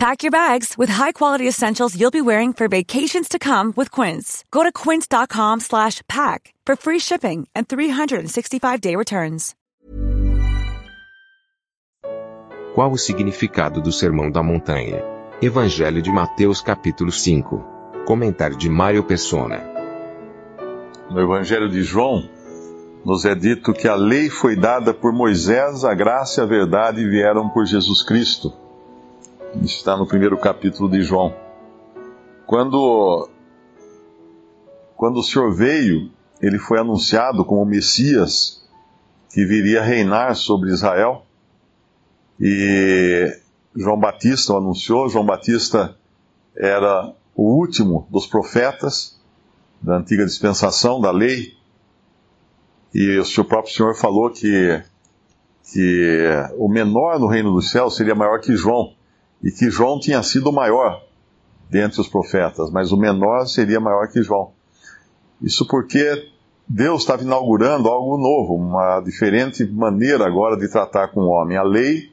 Pack your bags with high-quality essentials you'll be wearing for vacations to come with Quince. Go to quince.com slash pack for free shipping and 365-day returns. Qual o significado do Sermão da Montanha? Evangelho de Mateus capítulo 5. Comentário de Mário Persona. No Evangelho de João, nos é dito que a lei foi dada por Moisés, a graça e a verdade vieram por Jesus Cristo está no primeiro capítulo de João. Quando, quando o Senhor veio, ele foi anunciado como Messias que viria reinar sobre Israel. E João Batista o anunciou. João Batista era o último dos profetas da antiga dispensação da lei. E o próprio Senhor falou que, que o menor no reino dos céus seria maior que João e que João tinha sido o maior dentre os profetas, mas o menor seria maior que João. Isso porque Deus estava inaugurando algo novo, uma diferente maneira agora de tratar com o homem. A lei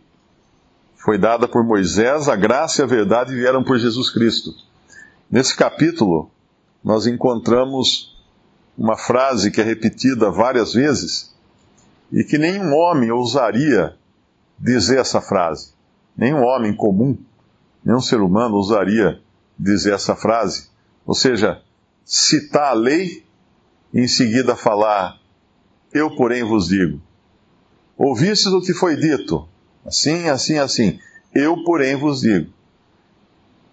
foi dada por Moisés, a graça e a verdade vieram por Jesus Cristo. Nesse capítulo, nós encontramos uma frase que é repetida várias vezes e que nenhum homem ousaria dizer essa frase. Nenhum homem comum, nenhum ser humano ousaria dizer essa frase. Ou seja, citar a lei e em seguida falar, eu porém vos digo. Ouvistes o que foi dito, assim, assim, assim. Eu porém vos digo.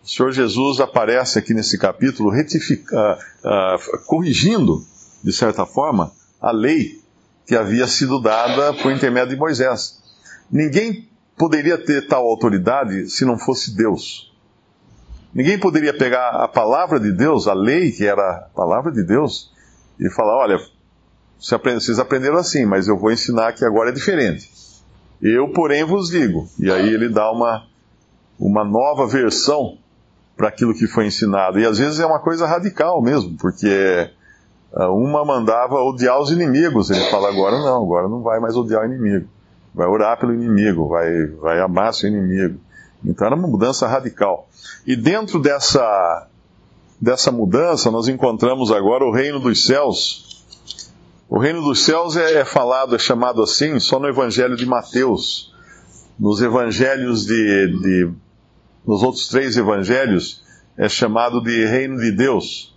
O Senhor Jesus aparece aqui nesse capítulo retifica, uh, uh, corrigindo, de certa forma, a lei que havia sido dada por intermédio de Moisés. Ninguém poderia ter tal autoridade se não fosse Deus. Ninguém poderia pegar a palavra de Deus, a lei, que era a palavra de Deus, e falar: olha, vocês aprenderam assim, mas eu vou ensinar que agora é diferente. Eu, porém, vos digo. E aí ele dá uma, uma nova versão para aquilo que foi ensinado. E às vezes é uma coisa radical mesmo, porque ah, uma mandava odiar os inimigos. Ele fala: agora não, agora não vai mais odiar o inimigo vai orar pelo inimigo, vai, vai amar seu inimigo. Então era uma mudança radical. E dentro dessa, dessa mudança, nós encontramos agora o reino dos céus. O reino dos céus é, é falado, é chamado assim, só no Evangelho de Mateus. Nos evangelhos de, de. Nos outros três evangelhos, é chamado de reino de Deus.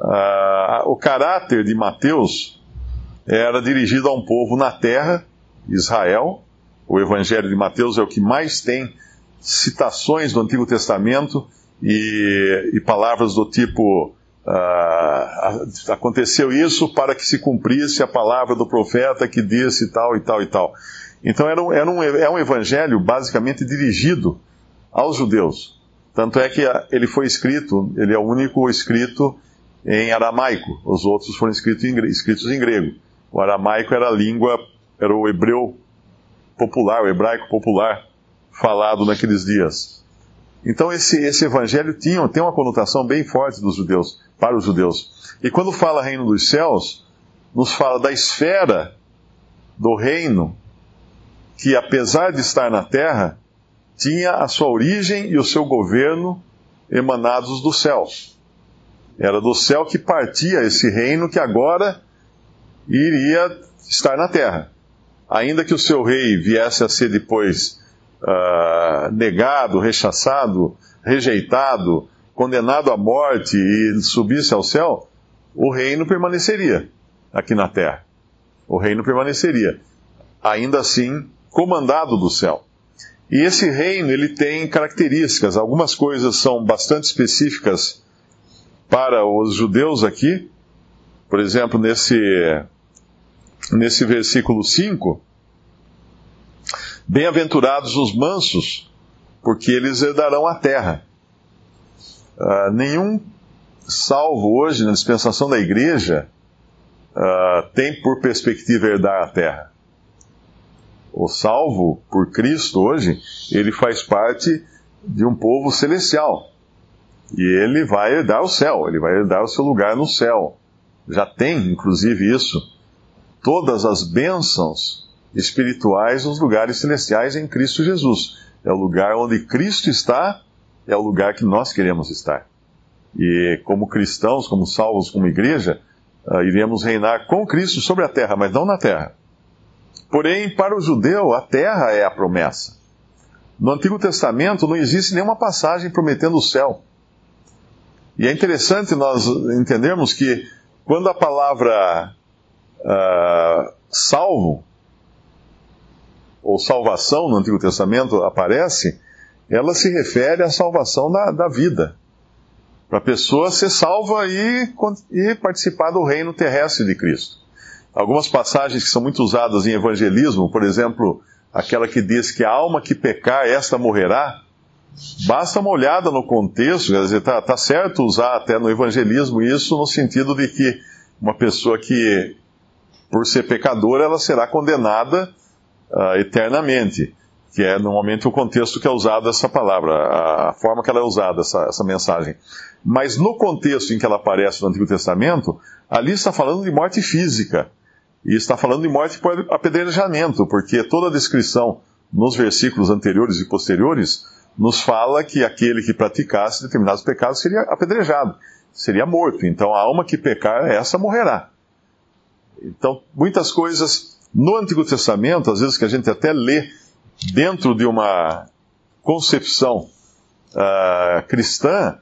Ah, o caráter de Mateus era dirigido a um povo na terra Israel. O Evangelho de Mateus é o que mais tem citações do Antigo Testamento e, e palavras do tipo: uh, aconteceu isso para que se cumprisse a palavra do profeta que disse tal e tal e tal. Então era um, era um, é um evangelho basicamente dirigido aos judeus. Tanto é que ele foi escrito, ele é o único escrito em aramaico, os outros foram escritos em, escritos em grego. O aramaico era a língua era o hebreu popular, o hebraico popular falado naqueles dias. Então esse, esse evangelho tinha, tem uma conotação bem forte dos judeus, para os judeus. E quando fala reino dos céus, nos fala da esfera do reino que, apesar de estar na terra, tinha a sua origem e o seu governo emanados do céu. Era do céu que partia esse reino que agora iria estar na terra ainda que o seu rei viesse a ser depois uh, negado, rechaçado, rejeitado, condenado à morte e subisse ao céu, o reino permaneceria aqui na terra. O reino permaneceria, ainda assim comandado do céu. E esse reino ele tem características, algumas coisas são bastante específicas para os judeus aqui. Por exemplo, nesse nesse versículo 5, Bem-aventurados os mansos, porque eles herdarão a terra. Uh, nenhum salvo hoje na dispensação da igreja uh, tem por perspectiva herdar a terra. O salvo por Cristo hoje, ele faz parte de um povo celestial. E ele vai herdar o céu, ele vai herdar o seu lugar no céu. Já tem, inclusive, isso. Todas as bênçãos espirituais nos lugares celestiais em Cristo Jesus. É o lugar onde Cristo está, é o lugar que nós queremos estar. E como cristãos, como salvos, como igreja, uh, iremos reinar com Cristo sobre a terra, mas não na terra. Porém, para o judeu, a terra é a promessa. No Antigo Testamento não existe nenhuma passagem prometendo o céu. E é interessante nós entendermos que quando a palavra uh, salvo ou salvação no Antigo Testamento aparece, ela se refere à salvação da, da vida. Para a pessoa ser salva e, e participar do reino terrestre de Cristo. Algumas passagens que são muito usadas em evangelismo, por exemplo, aquela que diz que a alma que pecar, esta morrerá. Basta uma olhada no contexto, quer dizer, está tá certo usar até no evangelismo isso no sentido de que uma pessoa que, por ser pecadora, ela será condenada uh, eternamente, que é normalmente o contexto que é usado essa palavra, a forma que ela é usada, essa, essa mensagem. Mas no contexto em que ela aparece no Antigo Testamento, ali está falando de morte física. E está falando de morte por apedrejamento, porque toda a descrição nos versículos anteriores e posteriores nos fala que aquele que praticasse determinados pecados seria apedrejado, seria morto. Então a alma que pecar, essa morrerá. Então, muitas coisas no Antigo Testamento, às vezes que a gente até lê dentro de uma concepção uh, cristã,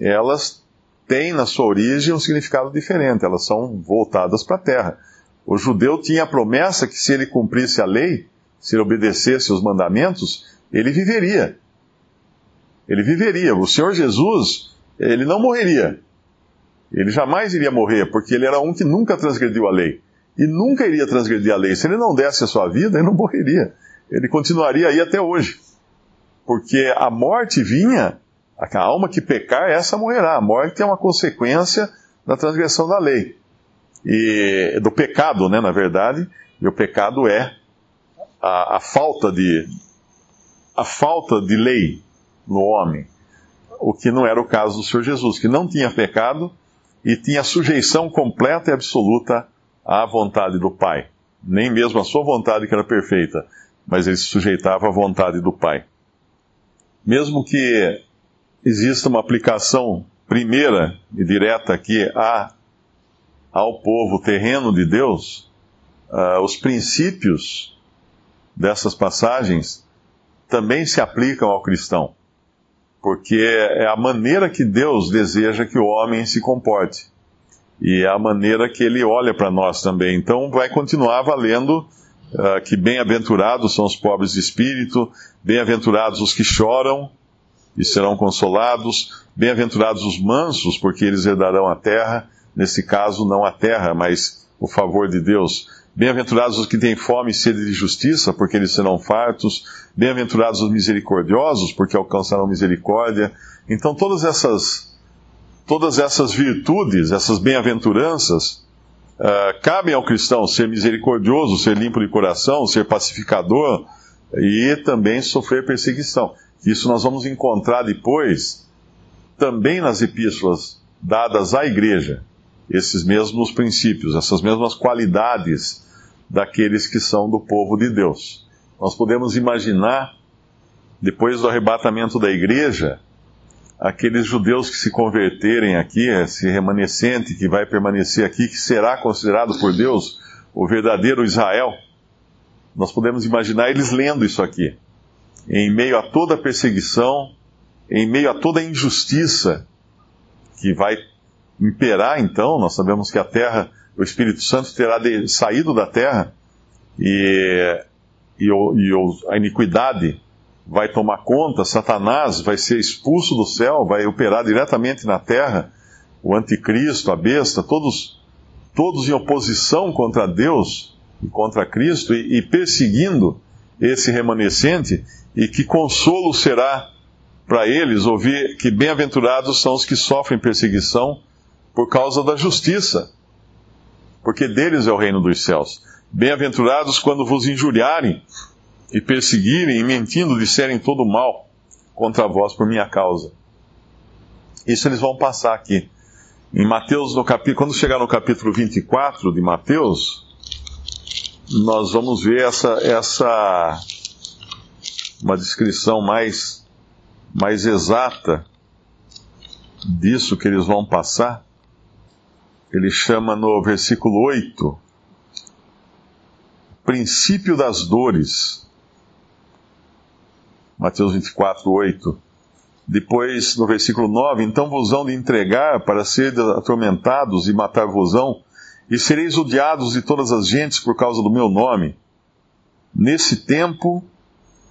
elas têm na sua origem um significado diferente, elas são voltadas para a terra. O judeu tinha a promessa que se ele cumprisse a lei, se ele obedecesse os mandamentos, ele viveria. Ele viveria. O Senhor Jesus, ele não morreria. Ele jamais iria morrer, porque ele era um que nunca transgrediu a lei. E nunca iria transgredir a lei. Se ele não desse a sua vida, ele não morreria. Ele continuaria aí até hoje. Porque a morte vinha, a alma que pecar, essa morrerá. A morte é uma consequência da transgressão da lei e do pecado, né, na verdade, e o pecado é a, a falta de a falta de lei no homem, o que não era o caso do Senhor Jesus, que não tinha pecado e tinha sujeição completa e absoluta à vontade do Pai, nem mesmo a sua vontade que era perfeita, mas ele se sujeitava à vontade do Pai. Mesmo que exista uma aplicação primeira e direta aqui a ao povo terreno de Deus, uh, os princípios dessas passagens também se aplicam ao cristão, porque é a maneira que Deus deseja que o homem se comporte e é a maneira que ele olha para nós também. Então, vai continuar valendo uh, que bem-aventurados são os pobres de espírito, bem-aventurados os que choram e serão consolados, bem-aventurados os mansos, porque eles herdarão a terra nesse caso não a terra, mas o favor de Deus. Bem-aventurados os que têm fome e sede de justiça, porque eles serão fartos. Bem-aventurados os misericordiosos, porque alcançarão misericórdia. Então todas essas todas essas virtudes, essas bem-aventuranças, uh, cabem ao cristão ser misericordioso, ser limpo de coração, ser pacificador e também sofrer perseguição. Isso nós vamos encontrar depois também nas epístolas dadas à igreja esses mesmos princípios, essas mesmas qualidades daqueles que são do povo de Deus. Nós podemos imaginar, depois do arrebatamento da igreja, aqueles judeus que se converterem aqui, esse remanescente que vai permanecer aqui, que será considerado por Deus o verdadeiro Israel. Nós podemos imaginar eles lendo isso aqui, em meio a toda a perseguição, em meio a toda a injustiça que vai imperar, então, nós sabemos que a terra, o Espírito Santo terá de, saído da terra e, e, e a iniquidade vai tomar conta, Satanás vai ser expulso do céu, vai operar diretamente na terra, o anticristo, a besta, todos, todos em oposição contra Deus e contra Cristo e, e perseguindo esse remanescente, e que consolo será para eles ouvir que bem-aventurados são os que sofrem perseguição por causa da justiça. porque deles é o reino dos céus. Bem-aventurados quando vos injuriarem e perseguirem e mentindo disserem todo mal contra vós por minha causa. Isso eles vão passar aqui. Em Mateus, no capítulo, quando chegar no capítulo 24 de Mateus, nós vamos ver essa, essa uma descrição mais, mais exata disso que eles vão passar. Ele chama no versículo 8, princípio das dores. Mateus 24, 8. Depois, no versículo 9, então vos hão de entregar para ser atormentados e matar-vosão, e sereis odiados de todas as gentes por causa do meu nome. Nesse tempo,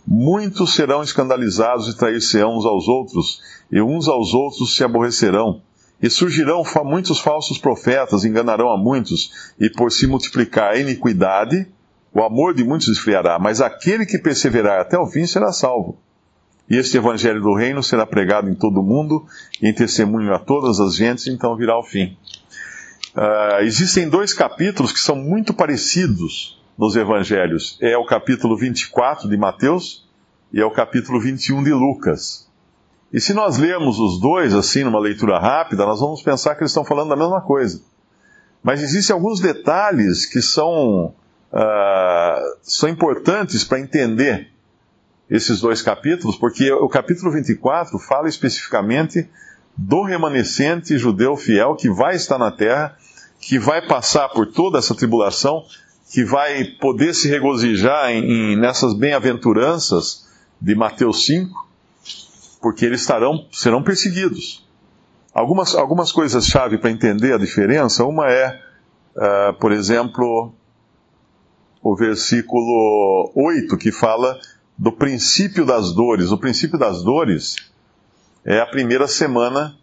muitos serão escandalizados e trair-se-ão uns aos outros, e uns aos outros se aborrecerão. E surgirão muitos falsos profetas, enganarão a muitos, e por se multiplicar a iniquidade, o amor de muitos esfriará, mas aquele que perseverar até o fim será salvo. E este evangelho do reino será pregado em todo o mundo, em testemunho a todas as gentes, então virá o fim. Uh, existem dois capítulos que são muito parecidos nos evangelhos. É o capítulo 24 de Mateus e é o capítulo 21 de Lucas. E se nós lermos os dois, assim, numa leitura rápida, nós vamos pensar que eles estão falando da mesma coisa. Mas existem alguns detalhes que são, uh, são importantes para entender esses dois capítulos, porque o capítulo 24 fala especificamente do remanescente judeu fiel que vai estar na terra, que vai passar por toda essa tribulação, que vai poder se regozijar em, em, nessas bem-aventuranças de Mateus 5, porque eles estarão, serão perseguidos. Algumas, algumas coisas-chave para entender a diferença, uma é, uh, por exemplo, o versículo 8, que fala do princípio das dores. O princípio das dores é a primeira semana,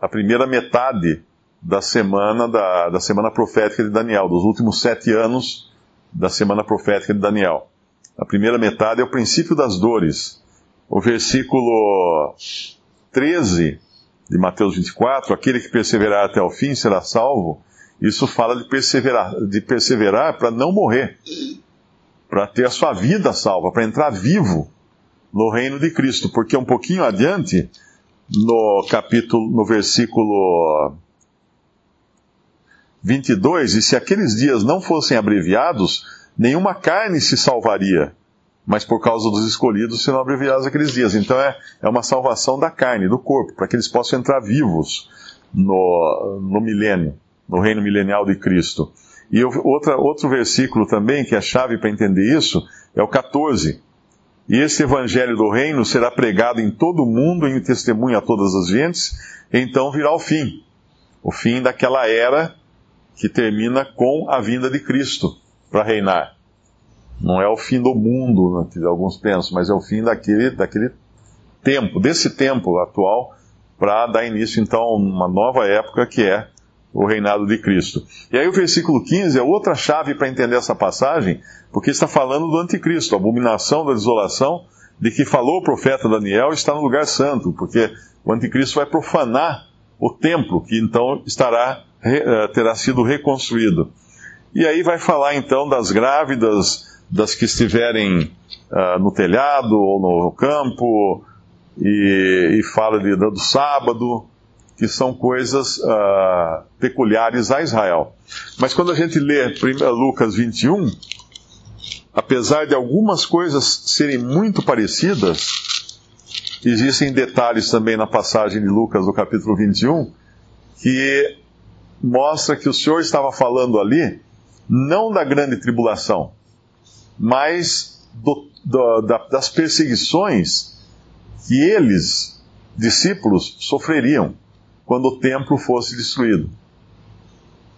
a primeira metade da semana da, da semana profética de Daniel, dos últimos sete anos da semana profética de Daniel. A primeira metade é o princípio das dores. O versículo 13 de Mateus 24, aquele que perseverar até o fim será salvo. Isso fala de perseverar, de perseverar para não morrer para ter a sua vida salva, para entrar vivo no reino de Cristo, porque um pouquinho adiante, no capítulo, no versículo 22, e se aqueles dias não fossem abreviados, nenhuma carne se salvaria, mas por causa dos escolhidos serão abreviados aqueles dias. Então é, é uma salvação da carne, do corpo, para que eles possam entrar vivos no, no milênio, no reino milenial de Cristo. E outra, outro versículo também, que é a chave para entender isso, é o 14. E esse evangelho do reino será pregado em todo o mundo em testemunho a todas as gentes, então virá o fim. O fim daquela era que termina com a vinda de Cristo para reinar. Não é o fim do mundo, né, alguns pensam, mas é o fim daquele, daquele tempo, desse tempo atual, para dar início então a uma nova época que é o reinado de Cristo. E aí o versículo 15 é outra chave para entender essa passagem, porque está falando do anticristo, a abominação da desolação, de que falou o profeta Daniel está no lugar santo, porque o anticristo vai profanar o templo, que então estará eh, terá sido reconstruído. E aí vai falar então das grávidas, das que estiverem uh, no telhado ou no campo, e, e fala de, do sábado, que são coisas uh, peculiares a Israel. Mas quando a gente lê Lucas 21, apesar de algumas coisas serem muito parecidas, existem detalhes também na passagem de Lucas, no capítulo 21, que mostra que o Senhor estava falando ali não da grande tribulação, mas do, do, da, das perseguições que eles, discípulos, sofreriam quando o templo fosse destruído.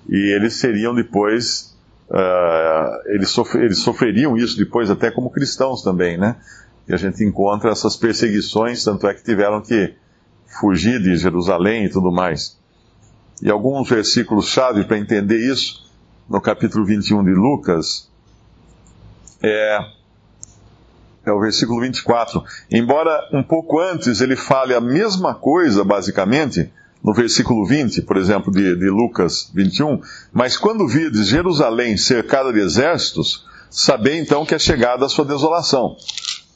E eles seriam depois, uh, eles, eles sofreriam isso depois até como cristãos também, né? E a gente encontra essas perseguições, tanto é que tiveram que fugir de Jerusalém e tudo mais. E alguns versículos-chave para entender isso, no capítulo 21 de Lucas, é, é o versículo 24. Embora um pouco antes ele fale a mesma coisa, basicamente, no versículo 20, por exemplo, de, de Lucas 21, mas quando vides Jerusalém cercada de exércitos, sabei então que é chegada a sua desolação.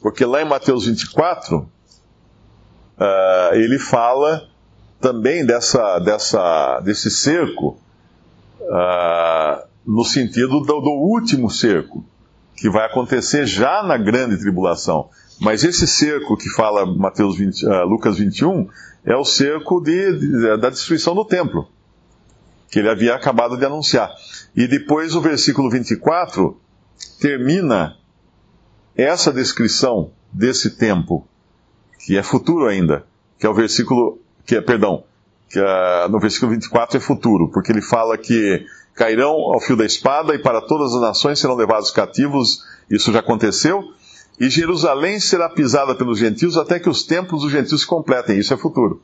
Porque lá em Mateus 24, uh, ah, ele fala também dessa, dessa, desse cerco, uh, no sentido do, do último cerco, que vai acontecer já na grande tribulação. Mas esse cerco que fala Mateus 20, uh, Lucas 21 é o cerco de, de, da destruição do templo, que ele havia acabado de anunciar. E depois o versículo 24 termina essa descrição desse tempo, que é futuro ainda, que é o versículo, que é, perdão, que é, no versículo 24 é futuro, porque ele fala que cairão ao fio da espada e para todas as nações serão levados cativos, isso já aconteceu, e Jerusalém será pisada pelos gentios até que os templos dos gentios se completem. Isso é futuro.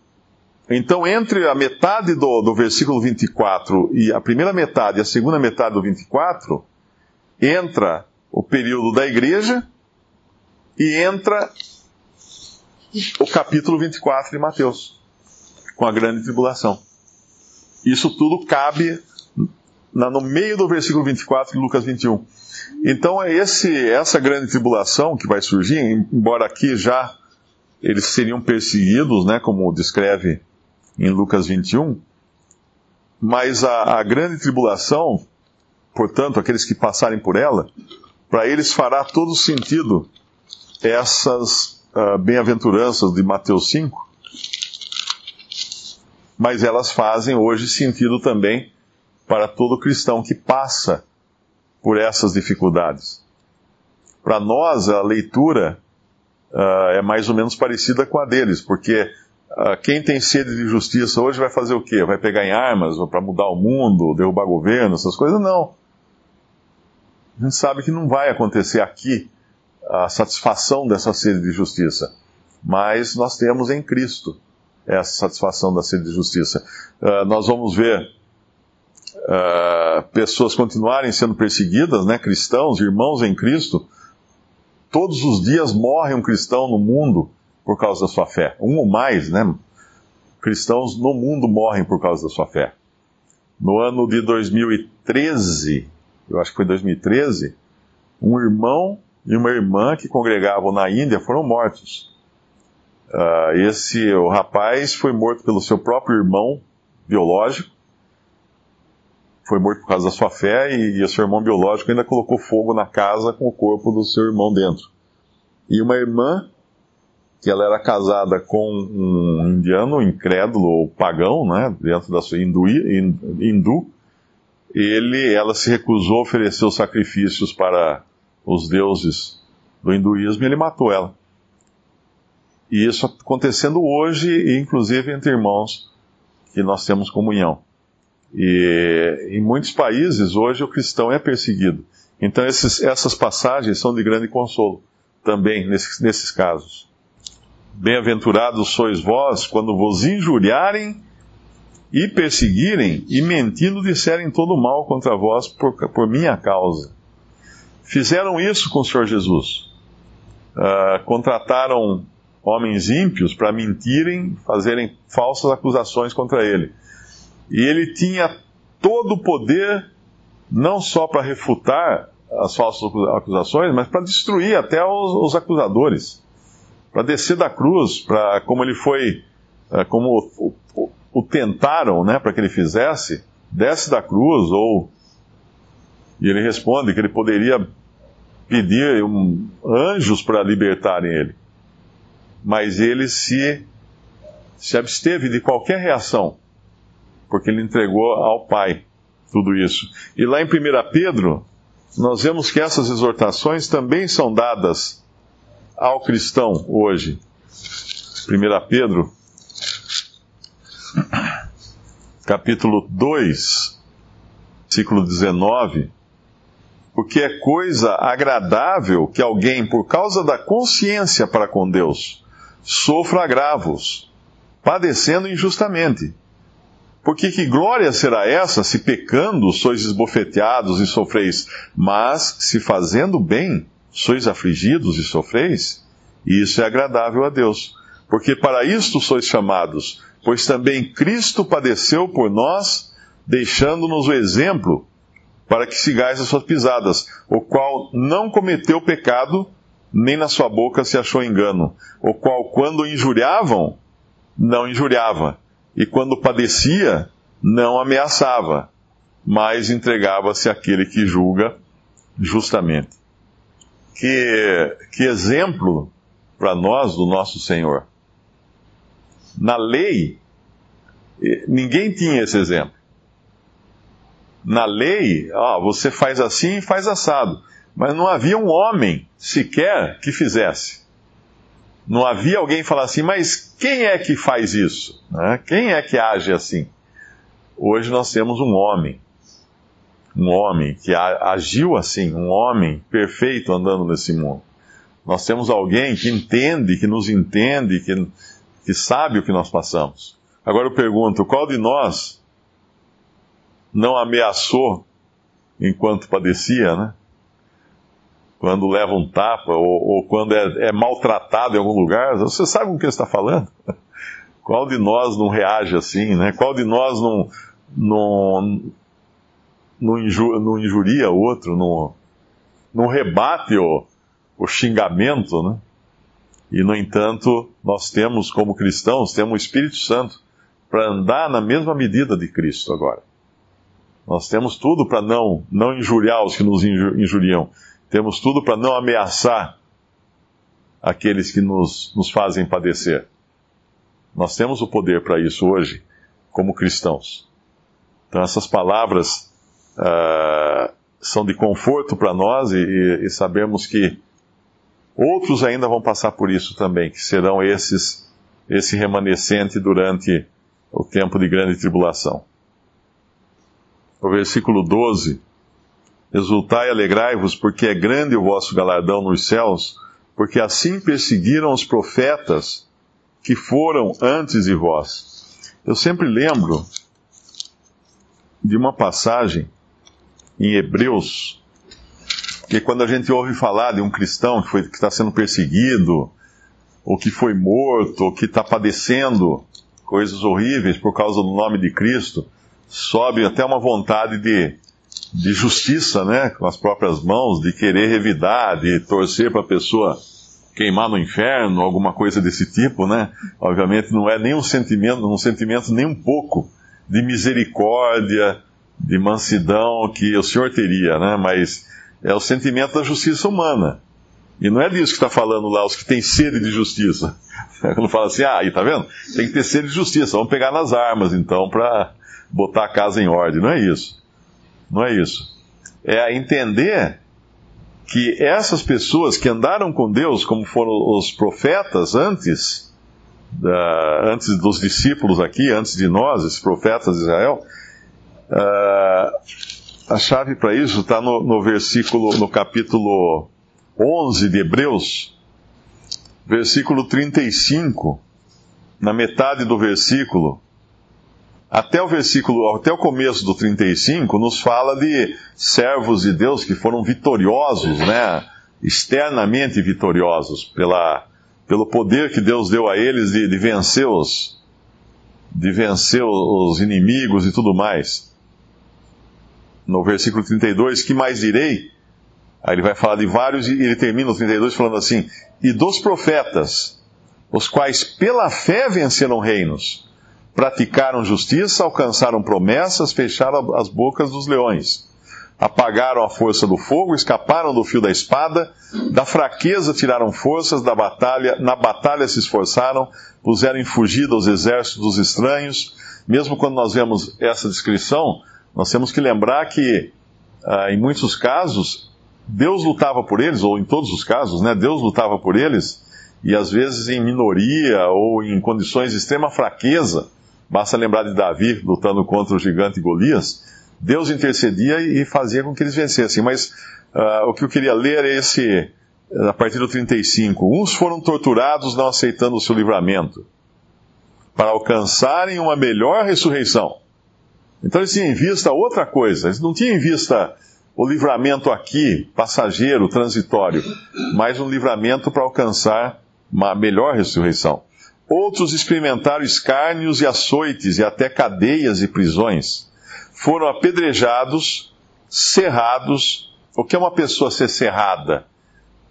Então, entre a metade do, do versículo 24 e a primeira metade e a segunda metade do 24, entra o período da igreja e entra o capítulo 24 de Mateus, com a grande tribulação. Isso tudo cabe no meio do versículo 24 de Lucas 21. Então é esse, essa grande tribulação que vai surgir, embora aqui já eles seriam perseguidos, né, como descreve em Lucas 21, mas a, a grande tribulação, portanto, aqueles que passarem por ela, para eles fará todo sentido essas uh, bem-aventuranças de Mateus 5, mas elas fazem hoje sentido também para todo cristão que passa por essas dificuldades. Para nós, a leitura uh, é mais ou menos parecida com a deles, porque uh, quem tem sede de justiça hoje vai fazer o quê? Vai pegar em armas para mudar o mundo, derrubar governo, essas coisas? Não. A gente sabe que não vai acontecer aqui a satisfação dessa sede de justiça, mas nós temos em Cristo essa satisfação da sede de justiça. Uh, nós vamos ver uh, pessoas continuarem sendo perseguidas, né, cristãos, irmãos em Cristo, todos os dias morre um cristão no mundo por causa da sua fé. Um ou mais, né? Cristãos no mundo morrem por causa da sua fé. No ano de 2013, eu acho que foi 2013, um irmão e uma irmã que congregavam na Índia foram mortos. Uh, esse o rapaz foi morto pelo seu próprio irmão biológico foi morto por causa da sua fé e, e o seu irmão biológico ainda colocou fogo na casa com o corpo do seu irmão dentro. E uma irmã, que ela era casada com um indiano incrédulo ou pagão, né, dentro da sua hindu, hindu ele, ela se recusou a oferecer os sacrifícios para os deuses do hinduísmo e ele matou ela. E isso acontecendo hoje, inclusive entre irmãos que nós temos comunhão. E em muitos países hoje o cristão é perseguido. Então esses, essas passagens são de grande consolo também nesses, nesses casos. Bem-aventurados sois vós quando vos injuriarem e perseguirem e mentindo disserem todo mal contra vós por, por minha causa. Fizeram isso com o Senhor Jesus. Uh, contrataram homens ímpios para mentirem, fazerem falsas acusações contra ele. E ele tinha todo o poder, não só para refutar as falsas acusações, mas para destruir até os, os acusadores. Para descer da cruz, para como ele foi, é, como o, o, o tentaram, né, para que ele fizesse, desce da cruz, ou. E ele responde que ele poderia pedir um, anjos para libertarem ele. Mas ele se, se absteve de qualquer reação porque ele entregou ao Pai tudo isso. E lá em 1 Pedro, nós vemos que essas exortações também são dadas ao cristão hoje. 1 Pedro, capítulo 2, versículo 19. Porque é coisa agradável que alguém, por causa da consciência para com Deus, sofra agravos, padecendo injustamente. Porque que glória será essa se pecando sois esbofeteados e sofreis, mas se fazendo bem sois afligidos e sofreis? E isso é agradável a Deus. Porque para isto sois chamados, pois também Cristo padeceu por nós, deixando-nos o exemplo para que sigais as suas pisadas, o qual não cometeu pecado, nem na sua boca se achou engano, o qual, quando injuriavam, não injuriava, e quando padecia, não ameaçava, mas entregava-se àquele que julga justamente. Que, que exemplo para nós do nosso Senhor. Na lei, eh, ninguém tinha esse exemplo. Na lei, ó, você faz assim e faz assado. Mas não havia um homem sequer que fizesse. Não havia alguém falar assim, mas quem é que faz isso? Né? Quem é que age assim? Hoje nós temos um homem. Um homem que agiu assim, um homem perfeito andando nesse mundo. Nós temos alguém que entende, que nos entende, que, que sabe o que nós passamos. Agora eu pergunto: qual de nós não ameaçou enquanto padecia, né? Quando leva um tapa ou, ou quando é, é, maltratado em algum lugar, você sabe com o que está falando? Qual de nós não reage assim, né? Qual de nós não, não, não, inju, não injuria outro, não, não rebate o, o xingamento, né? E, no entanto, nós temos, como cristãos, temos o Espírito Santo para andar na mesma medida de Cristo agora. Nós temos tudo para não, não injuriar os que nos injuriam. Temos tudo para não ameaçar aqueles que nos, nos fazem padecer. Nós temos o poder para isso hoje, como cristãos. Então, essas palavras uh, são de conforto para nós e, e, e sabemos que Outros ainda vão passar por isso também, que serão esses, esse remanescente durante o tempo de grande tribulação. O versículo 12: Exultai e alegrai-vos, porque é grande o vosso galardão nos céus, porque assim perseguiram os profetas que foram antes de vós. Eu sempre lembro de uma passagem em Hebreus, porque quando a gente ouve falar de um cristão que está sendo perseguido, ou que foi morto, ou que está padecendo coisas horríveis por causa do nome de Cristo, sobe até uma vontade de, de justiça, né, com as próprias mãos, de querer revidar, de torcer para a pessoa queimar no inferno, alguma coisa desse tipo, né? Obviamente não é nem um sentimento, um sentimento nem um pouco de misericórdia, de mansidão que o Senhor teria, né? Mas é o sentimento da justiça humana. E não é disso que está falando lá, os que têm sede de justiça. Quando fala assim, ah, aí tá vendo? Tem que ter sede de justiça, vamos pegar nas armas então para botar a casa em ordem. Não é isso. Não é isso. É entender que essas pessoas que andaram com Deus, como foram os profetas antes, da, antes dos discípulos aqui, antes de nós, esses profetas de Israel, uh, a chave para isso está no, no versículo, no capítulo 11 de Hebreus, versículo 35, na metade do versículo, até o versículo, até o começo do 35, nos fala de servos de Deus que foram vitoriosos, né? Externamente vitoriosos, pela, pelo poder que Deus deu a eles de, de vencer os, de vencer os inimigos e tudo mais no versículo 32, que mais direi? Aí ele vai falar de vários e ele termina o 32 falando assim: E dos profetas, os quais pela fé venceram reinos, praticaram justiça, alcançaram promessas, fecharam as bocas dos leões, apagaram a força do fogo, escaparam do fio da espada, da fraqueza tiraram forças, da batalha, na batalha se esforçaram, puseram em fugida os exércitos dos estranhos. Mesmo quando nós vemos essa descrição, nós temos que lembrar que, ah, em muitos casos, Deus lutava por eles, ou em todos os casos, né, Deus lutava por eles, e às vezes em minoria ou em condições de extrema fraqueza. Basta lembrar de Davi lutando contra o gigante Golias. Deus intercedia e fazia com que eles vencessem. Mas uh, o que eu queria ler é esse, a partir do 35. Uns foram torturados não aceitando o seu livramento, para alcançarem uma melhor ressurreição. Então eles tinham em vista outra coisa, eles não tinham em vista o livramento aqui, passageiro, transitório, mas um livramento para alcançar uma melhor ressurreição. Outros experimentaram escárnios e açoites e até cadeias e prisões. Foram apedrejados, serrados. O que é uma pessoa ser serrada?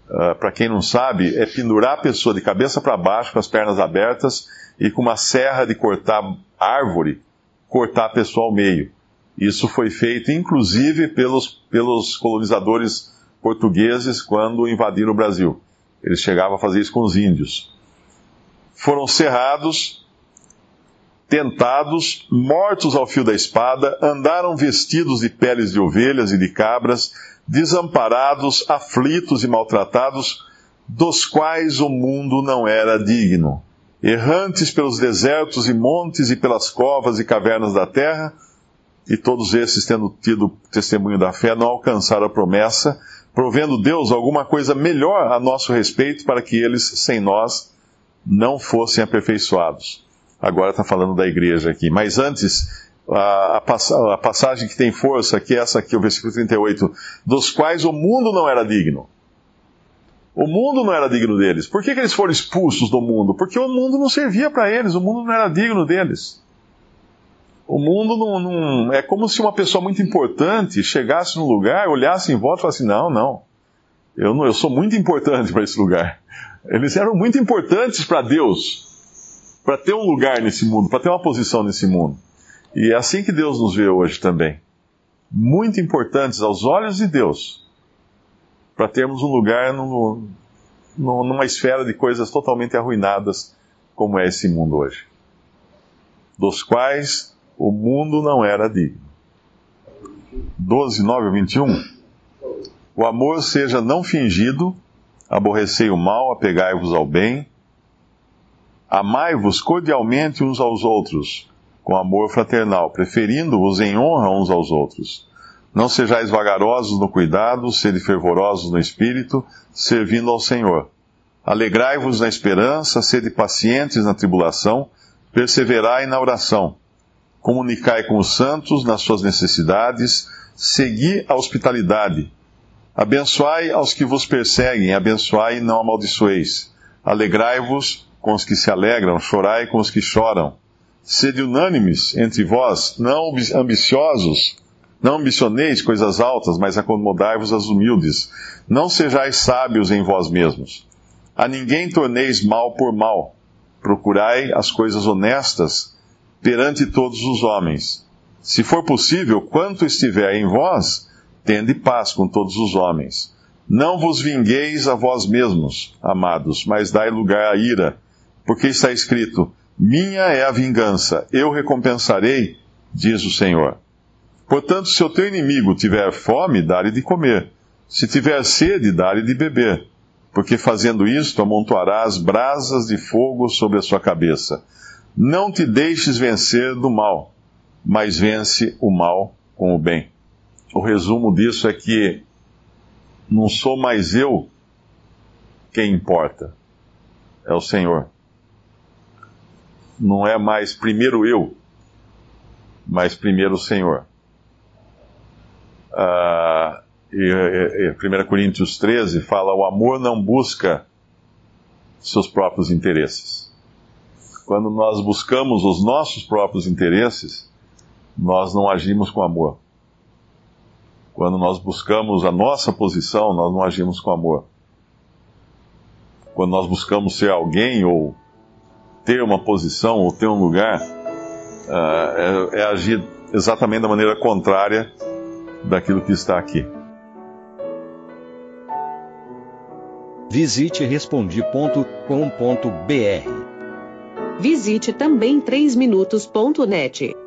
Uh, para quem não sabe, é pendurar a pessoa de cabeça para baixo, com as pernas abertas, e com uma serra de cortar árvore, cortar a pessoa ao meio. Isso foi feito, inclusive, pelos, pelos colonizadores portugueses quando invadiram o Brasil. Eles chegavam a fazer isso com os índios. Foram cerrados, tentados, mortos ao fio da espada, andaram vestidos de peles de ovelhas e de cabras, desamparados, aflitos e maltratados, dos quais o mundo não era digno. Errantes pelos desertos e montes e pelas covas e cavernas da terra, e todos esses, tendo tido testemunho da fé, não alcançaram a promessa, provendo Deus alguma coisa melhor a nosso respeito para que eles, sem nós, não fossem aperfeiçoados. Agora está falando da igreja aqui. Mas antes, a, a, passagem que tem força, que é essa aqui, o versículo 38, dos quais o mundo não era digno. O mundo não era digno deles. Por que, que eles foram expulsos do mundo? Porque o mundo não servia para eles, o mundo não era digno deles. O mundo não, não, É como se uma pessoa muito importante chegasse num lugar, olhasse em volta e falasse: não, não. Eu, não, eu sou muito importante para esse lugar. Eles eram muito importantes para Deus, para ter um lugar nesse mundo, para ter uma posição nesse mundo. E é assim que Deus nos vê hoje também. Muito importantes aos olhos de Deus, para termos um lugar no, no, numa esfera de coisas totalmente arruinadas, como é esse mundo hoje, dos quais o mundo não era digno. 12, 9 21. O amor seja não fingido, aborrecei o mal, apegai-vos ao bem, amai-vos cordialmente uns aos outros, com amor fraternal, preferindo-vos em honra uns aos outros. Não sejais vagarosos no cuidado, sede fervorosos no espírito, servindo ao Senhor. Alegrai-vos na esperança, sede pacientes na tribulação, perseverai na oração. Comunicai com os santos nas suas necessidades, segui a hospitalidade. Abençoai aos que vos perseguem, abençoai e não amaldiçoeis. Alegrai-vos com os que se alegram, chorai com os que choram Sede unânimes entre vós, não ambiciosos, não ambicioneis coisas altas, mas acomodai-vos às humildes. Não sejais sábios em vós mesmos. A ninguém torneis mal por mal. Procurai as coisas honestas perante todos os homens. Se for possível, quanto estiver em vós, tende paz com todos os homens. Não vos vingueis a vós mesmos, amados, mas dai lugar à ira, porque está escrito: minha é a vingança, eu recompensarei, diz o Senhor. Portanto, se o teu inimigo tiver fome, dá-lhe de comer. Se tiver sede, dá-lhe de beber. Porque fazendo isto, amontoarás brasas de fogo sobre a sua cabeça. Não te deixes vencer do mal, mas vence o mal com o bem. O resumo disso é que não sou mais eu quem importa, é o Senhor não é mais primeiro eu, mas primeiro o Senhor. Ah, e, e, 1 Coríntios 13 fala: o amor não busca seus próprios interesses. Quando nós buscamos os nossos próprios interesses, nós não agimos com amor. Quando nós buscamos a nossa posição, nós não agimos com amor. Quando nós buscamos ser alguém ou ter uma posição ou ter um lugar uh, é, é agir exatamente da maneira contrária daquilo que está aqui. Visite respondi.com.br. Visite também 3minutos.net.